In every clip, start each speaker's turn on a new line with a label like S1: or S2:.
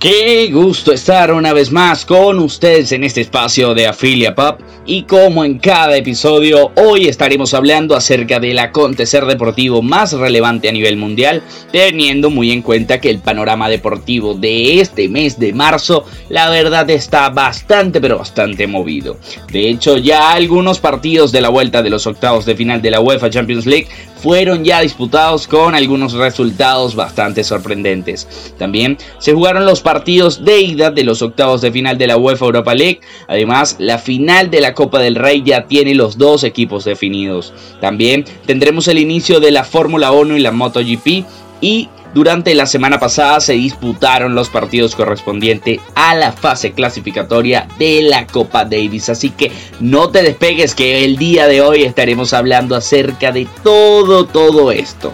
S1: Qué gusto estar una vez más con ustedes en este espacio de Afilia Pop y como en cada episodio hoy estaremos hablando acerca del acontecer deportivo más relevante a nivel mundial teniendo muy en cuenta que el panorama deportivo de este mes de marzo la verdad está bastante pero bastante movido. De hecho ya algunos partidos de la vuelta de los octavos de final de la UEFA Champions League fueron ya disputados con algunos resultados bastante sorprendentes. También se jugaron los partidos de ida de los octavos de final de la UEFA Europa League. Además, la final de la Copa del Rey ya tiene los dos equipos definidos. También tendremos el inicio de la Fórmula 1 y la MotoGP y durante la semana pasada se disputaron los partidos correspondientes a la fase clasificatoria de la Copa Davis. Así que no te despegues que el día de hoy estaremos hablando acerca de todo, todo esto.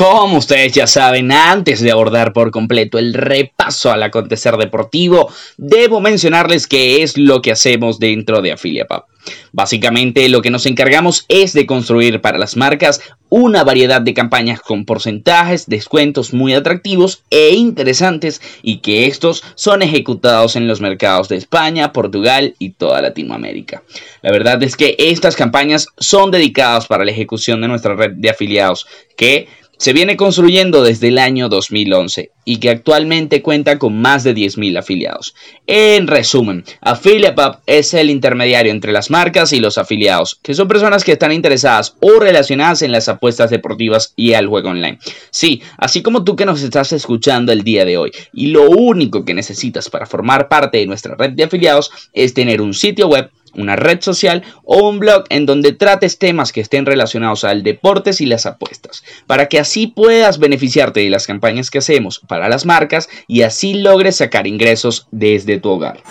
S1: Como ustedes ya saben, antes de abordar por completo el repaso al acontecer deportivo, debo mencionarles qué es lo que hacemos dentro de AfiliaPub. Básicamente lo que nos encargamos es de construir para las marcas una variedad de campañas con porcentajes, descuentos muy atractivos e interesantes y que estos son ejecutados en los mercados de España, Portugal y toda Latinoamérica. La verdad es que estas campañas son dedicadas para la ejecución de nuestra red de afiliados que se viene construyendo desde el año 2011 y que actualmente cuenta con más de 10.000 afiliados. En resumen, AffiliatePub es el intermediario entre las marcas y los afiliados, que son personas que están interesadas o relacionadas en las apuestas deportivas y al juego online. Sí, así como tú que nos estás escuchando el día de hoy, y lo único que necesitas para formar parte de nuestra red de afiliados es tener un sitio web una red social o un blog en donde trates temas que estén relacionados al deportes y las apuestas, para que así puedas beneficiarte de las campañas que hacemos para las marcas y así logres sacar ingresos desde tu hogar.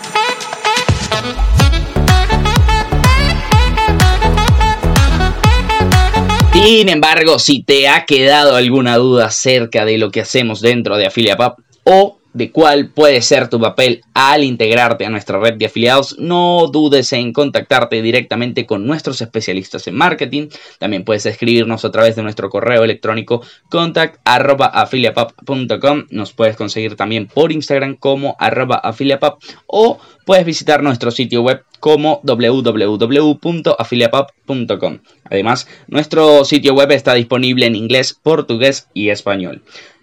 S1: Sin embargo, si te ha quedado alguna duda acerca de lo que hacemos dentro de AffiliatePub o de cuál puede ser tu papel al integrarte a nuestra red de afiliados, no dudes en contactarte directamente con nuestros especialistas en marketing. También puedes escribirnos a través de nuestro correo electrónico contact.afiliapap.com. Nos puedes conseguir también por Instagram como arroba afiliapap o puedes visitar nuestro sitio web como www.afiliapap.com. Además, nuestro sitio web está disponible en inglés, portugués y español.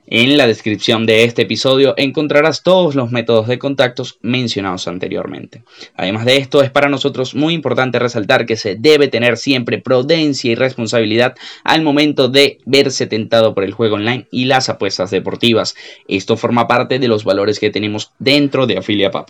S1: En la descripción de este episodio encontrarás todos los métodos de contactos mencionados anteriormente. Además de esto, es para nosotros muy importante resaltar que se debe tener siempre prudencia y responsabilidad al momento de verse tentado por el juego online y las apuestas deportivas. Esto forma parte de los valores que tenemos dentro de AfiliaPub.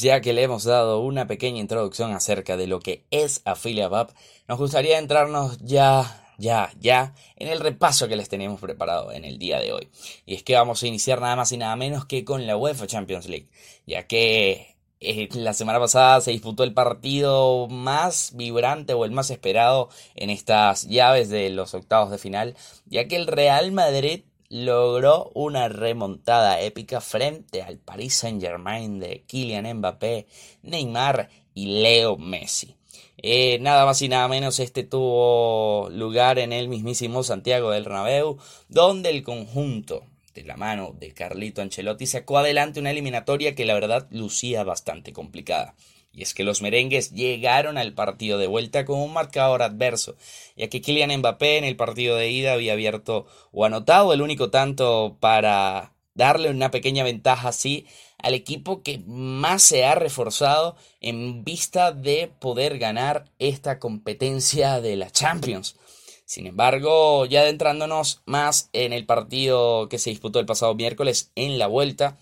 S1: Ya que le hemos dado una pequeña introducción acerca de lo que es AffiliateUp, nos gustaría entrarnos ya, ya, ya en el repaso que les tenemos preparado en el día de hoy. Y es que vamos a iniciar nada más y nada menos que con la UEFA Champions League, ya que eh, la semana pasada se disputó el partido más vibrante o el más esperado en estas llaves de los octavos de final, ya que el Real Madrid logró una remontada épica frente al Paris Saint-Germain de Kylian Mbappé, Neymar y Leo Messi. Eh, nada más y nada menos este tuvo lugar en el mismísimo Santiago del Bernabéu, donde el conjunto de la mano de Carlito Ancelotti sacó adelante una eliminatoria que la verdad lucía bastante complicada. Y es que los merengues llegaron al partido de vuelta con un marcador adverso, ya que Kylian Mbappé en el partido de ida había abierto o anotado el único tanto para darle una pequeña ventaja así al equipo que más se ha reforzado en vista de poder ganar esta competencia de la Champions. Sin embargo, ya adentrándonos más en el partido que se disputó el pasado miércoles en la vuelta,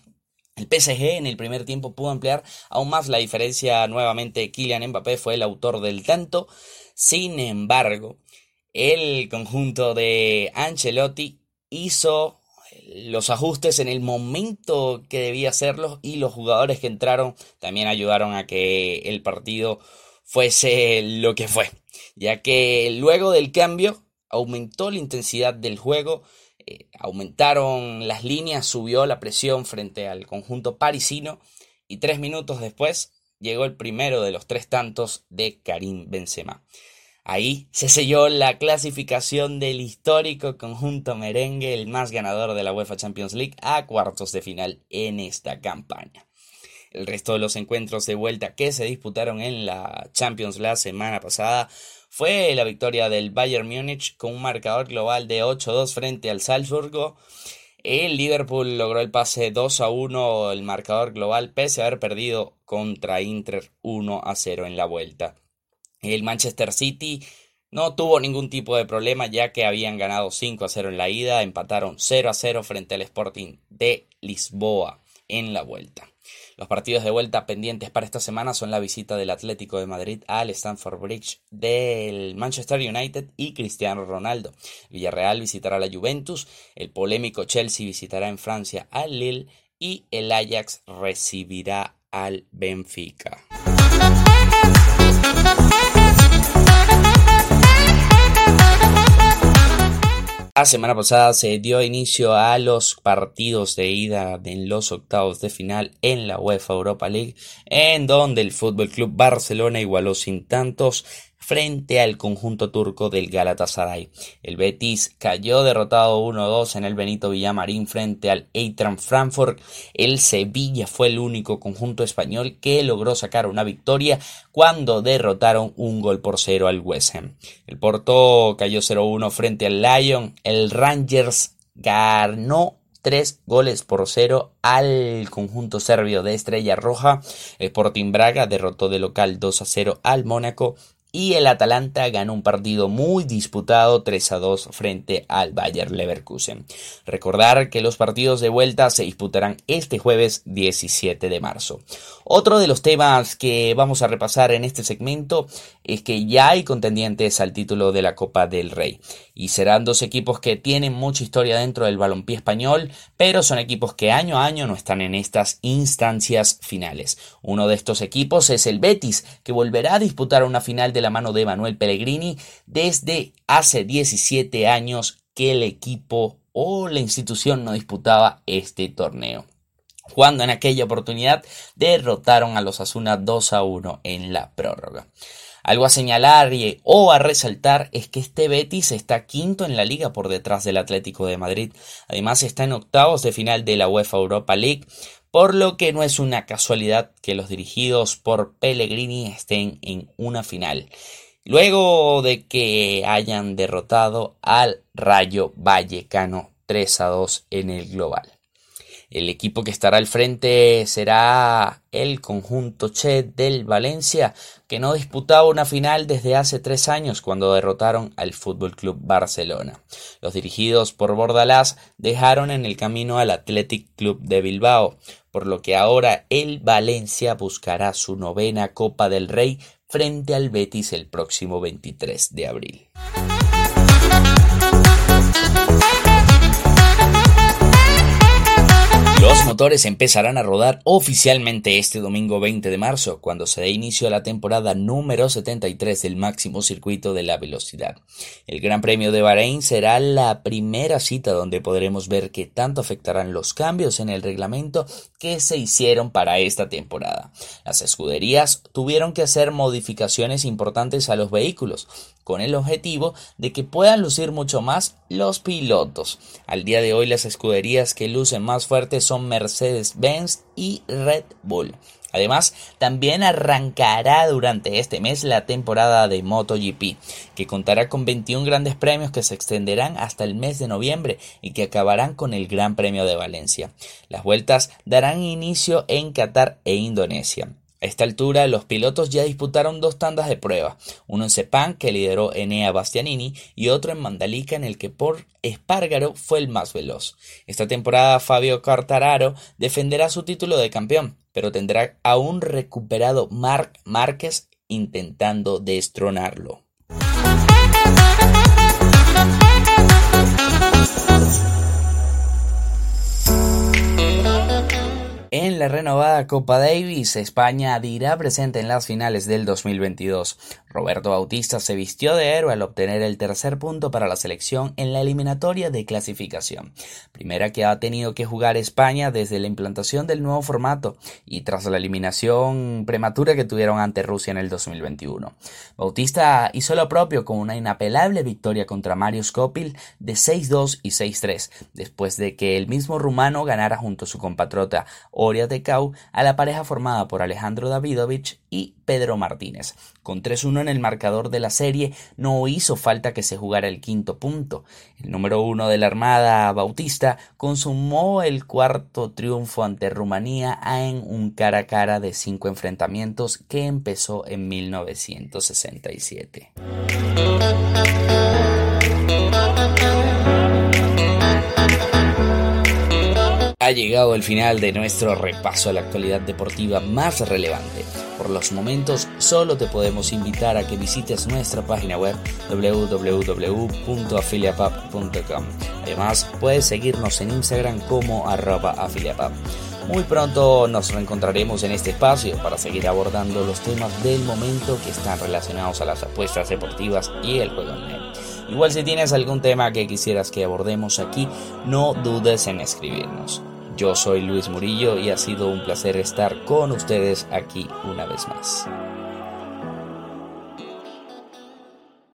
S1: el PSG en el primer tiempo pudo ampliar aún más la diferencia nuevamente. Kylian Mbappé fue el autor del tanto. Sin embargo, el conjunto de Ancelotti hizo los ajustes en el momento que debía hacerlos y los jugadores que entraron también ayudaron a que el partido fuese lo que fue, ya que luego del cambio aumentó la intensidad del juego, eh, aumentaron las líneas, subió la presión frente al conjunto parisino y tres minutos después llegó el primero de los tres tantos de Karim Benzema. Ahí se selló la clasificación del histórico conjunto merengue, el más ganador de la UEFA Champions League, a cuartos de final en esta campaña. El resto de los encuentros de vuelta que se disputaron en la Champions la semana pasada fue la victoria del Bayern Múnich con un marcador global de 8-2 frente al Salzburgo. El Liverpool logró el pase 2 1, el marcador global, pese a haber perdido contra Inter 1 0 en la vuelta. El Manchester City no tuvo ningún tipo de problema ya que habían ganado 5 a 0 en la ida, empataron 0 a 0 frente al Sporting de Lisboa en la vuelta. Los partidos de vuelta pendientes para esta semana son la visita del Atlético de Madrid al Stamford Bridge del Manchester United y Cristiano Ronaldo. Villarreal visitará la Juventus, el polémico Chelsea visitará en Francia al Lille y el Ajax recibirá al Benfica. La semana pasada se dio inicio a los partidos de ida en los octavos de final en la UEFA Europa League, en donde el Fútbol Club Barcelona igualó sin tantos frente al conjunto turco del Galatasaray. El Betis cayó derrotado 1-2 en el Benito Villamarín frente al Eintracht Frankfurt. El Sevilla fue el único conjunto español que logró sacar una victoria cuando derrotaron un gol por cero al West Ham. El Porto cayó 0-1 frente al Lyon. El Rangers ganó tres goles por cero al conjunto serbio de Estrella Roja. Sporting Braga derrotó de local 2 a 0 al Mónaco y el Atalanta ganó un partido muy disputado 3 a 2 frente al Bayer Leverkusen. Recordar que los partidos de vuelta se disputarán este jueves 17 de marzo. Otro de los temas que vamos a repasar en este segmento es que ya hay contendientes al título de la Copa del Rey y serán dos equipos que tienen mucha historia dentro del balompié español, pero son equipos que año a año no están en estas instancias finales. Uno de estos equipos es el Betis, que volverá a disputar una final de la mano de Manuel Pellegrini desde hace 17 años que el equipo o la institución no disputaba este torneo cuando en aquella oportunidad derrotaron a los Asuna 2 a 1 en la prórroga. Algo a señalar o a resaltar es que este Betis está quinto en la liga por detrás del Atlético de Madrid. Además está en octavos de final de la UEFA Europa League, por lo que no es una casualidad que los dirigidos por Pellegrini estén en una final. Luego de que hayan derrotado al Rayo Vallecano 3 a 2 en el global. El equipo que estará al frente será el conjunto Che del Valencia, que no disputaba una final desde hace tres años cuando derrotaron al Fútbol Club Barcelona. Los dirigidos por Bordalás dejaron en el camino al Athletic Club de Bilbao, por lo que ahora el Valencia buscará su novena Copa del Rey frente al Betis el próximo 23 de abril. Los motores empezarán a rodar oficialmente este domingo 20 de marzo, cuando se dé inicio a la temporada número 73 del máximo circuito de la velocidad. El Gran Premio de Bahrein será la primera cita donde podremos ver qué tanto afectarán los cambios en el reglamento que se hicieron para esta temporada. Las escuderías tuvieron que hacer modificaciones importantes a los vehículos, con el objetivo de que puedan lucir mucho más los pilotos. Al día de hoy las escuderías que lucen más fuertes son Mercedes-Benz y Red Bull. Además, también arrancará durante este mes la temporada de MotoGP, que contará con 21 grandes premios que se extenderán hasta el mes de noviembre y que acabarán con el Gran Premio de Valencia. Las vueltas darán inicio en Qatar e Indonesia. A esta altura, los pilotos ya disputaron dos tandas de prueba, uno en Sepang que lideró Enea Bastianini y otro en Mandalika en el que por Espargaro fue el más veloz. Esta temporada Fabio Cartararo defenderá su título de campeón, pero tendrá aún recuperado Marc Márquez intentando destronarlo. En la renovada Copa Davis, España dirá presente en las finales del 2022. Roberto Bautista se vistió de héroe al obtener el tercer punto para la selección en la eliminatoria de clasificación, primera que ha tenido que jugar España desde la implantación del nuevo formato y tras la eliminación prematura que tuvieron ante Rusia en el 2021. Bautista hizo lo propio con una inapelable victoria contra Mario Skopil de 6-2 y 6-3, después de que el mismo rumano ganara junto a su compatriota Oria Tecau a la pareja formada por Alejandro Davidovich y Pedro Martínez. Con 3-1 en el marcador de la serie, no hizo falta que se jugara el quinto punto. El número uno de la Armada Bautista consumó el cuarto triunfo ante Rumanía en un cara a cara de cinco enfrentamientos que empezó en 1967. Llegado el final de nuestro repaso a la actualidad deportiva más relevante. Por los momentos, solo te podemos invitar a que visites nuestra página web www.afiliapap.com. Además, puedes seguirnos en Instagram como arroba afiliapap. Muy pronto nos reencontraremos en este espacio para seguir abordando los temas del momento que están relacionados a las apuestas deportivas y el juego online. Igual si tienes algún tema que quisieras que abordemos aquí, no dudes en escribirnos. Yo soy Luis Murillo y ha sido un placer estar con ustedes aquí una vez más.